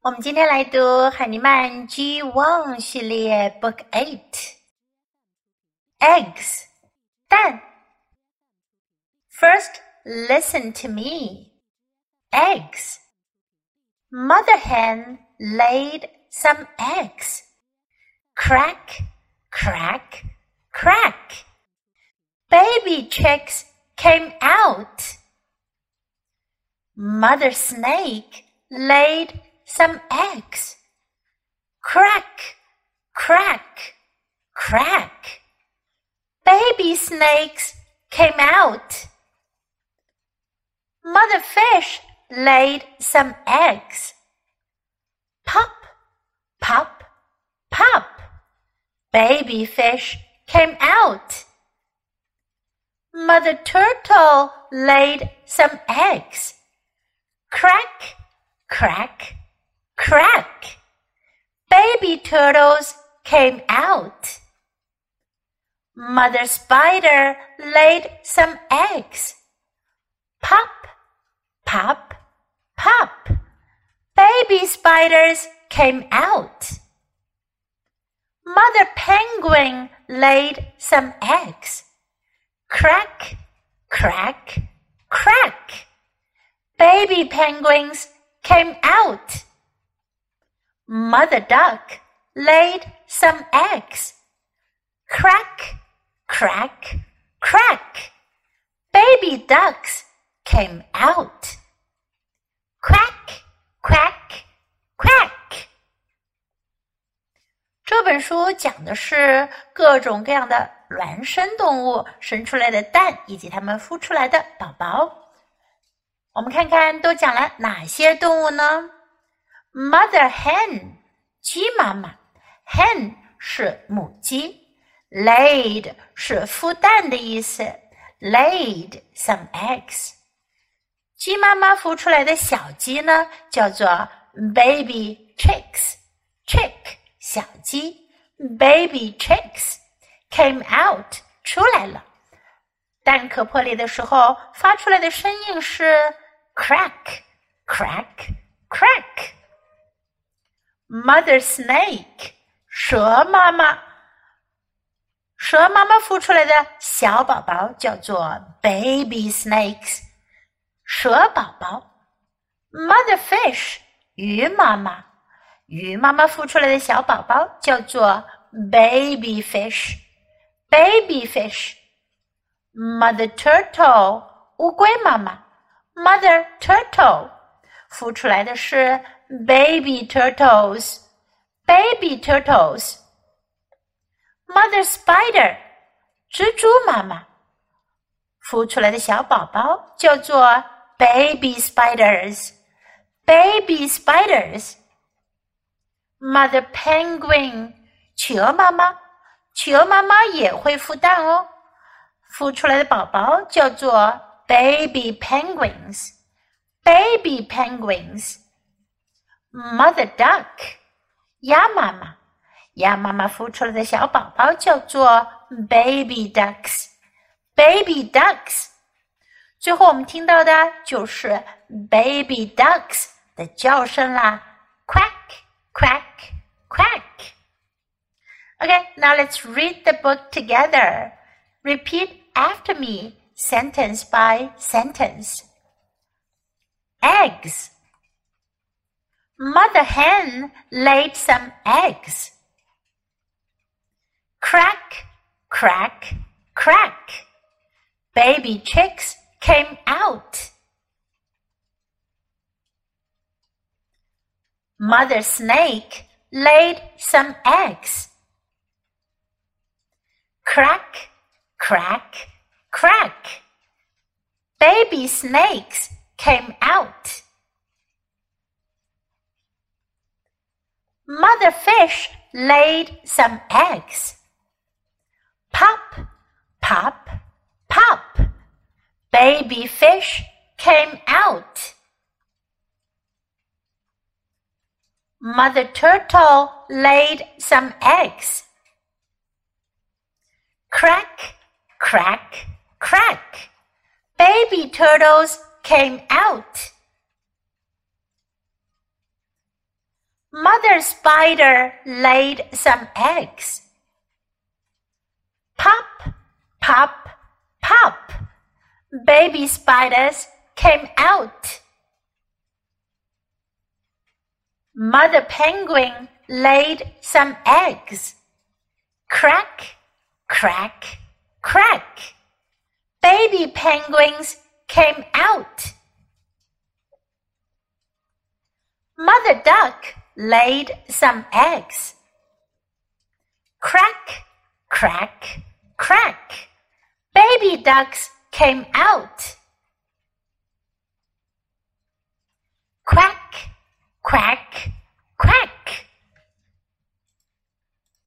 我们今天来读海尼曼 G One 系列 Book Eight Eggs 蛋。First, listen to me. Eggs. Mother hen laid some eggs. Crack, crack, crack. Baby chicks came out. Mother snake laid some eggs. Crack, crack, crack. Baby snakes came out. Mother fish laid some eggs. Pop, pop, pop. Baby fish came out. Mother turtle laid some eggs. Crack, crack, crack. Baby turtles came out. Mother spider laid some eggs. Pop, pop, pop. Baby spiders came out. Mother penguin laid some eggs. Crack, crack, crack. Baby penguins came out. Mother duck laid some eggs. Crack, crack, crack. Baby ducks came out. Quack, quack, quack. 这本书讲的是各种各样的卵生动物生出来的蛋以及它们孵出来的宝宝。我们看看都讲了哪些动物呢？？Mother hen，鸡妈妈，hen 是母鸡，laid 是孵蛋的意思，laid some eggs。鸡妈妈孵出来的小鸡呢，叫做 baby chicks，chick 小鸡，baby chicks came out 出来了。蛋壳破裂的时候发出来的声音是 crack crack crack。Mother snake 蛇妈妈，蛇妈妈孵出来的小宝宝叫做 baby snakes，蛇宝宝。Mother fish 鱼妈妈，鱼妈妈孵出来的小宝宝叫做 baby fish，baby fish。Mother turtle 乌龟妈妈，Mother turtle 孵出来的是 baby turtles，baby turtles。Mother spider 蜘蛛妈妈孵出来的小宝宝叫做 baby spiders，baby spiders。Mother penguin 企鹅妈妈，企鹅妈妈也会孵蛋哦。孵出来的宝宝叫做 baby penguins，baby penguins。 Mother duck，鸭妈妈，鸭妈妈孵出来的小宝宝叫做 baby ducks，baby ducks。最后我们听到的就是 baby ducks 的叫声啦，quack quack quack。Okay, now let's read the book together. Repeat after me, sentence by sentence. Eggs. Mother hen laid some eggs. Crack, crack, crack. Baby chicks came out. Mother snake laid some eggs. Crack, crack, crack. Baby snakes came out. Mother fish laid some eggs. Pop, pop, pop. Baby fish came out. Mother turtle laid some eggs. Crack, crack, crack. Baby turtles came out. Mother spider laid some eggs. Pop, pop, pop. Baby spiders came out. Mother penguin laid some eggs. Crack, crack, crack. Baby penguins came out. Mother duck laid some eggs. Crack, crack, crack. Baby ducks came out. Quack, quack,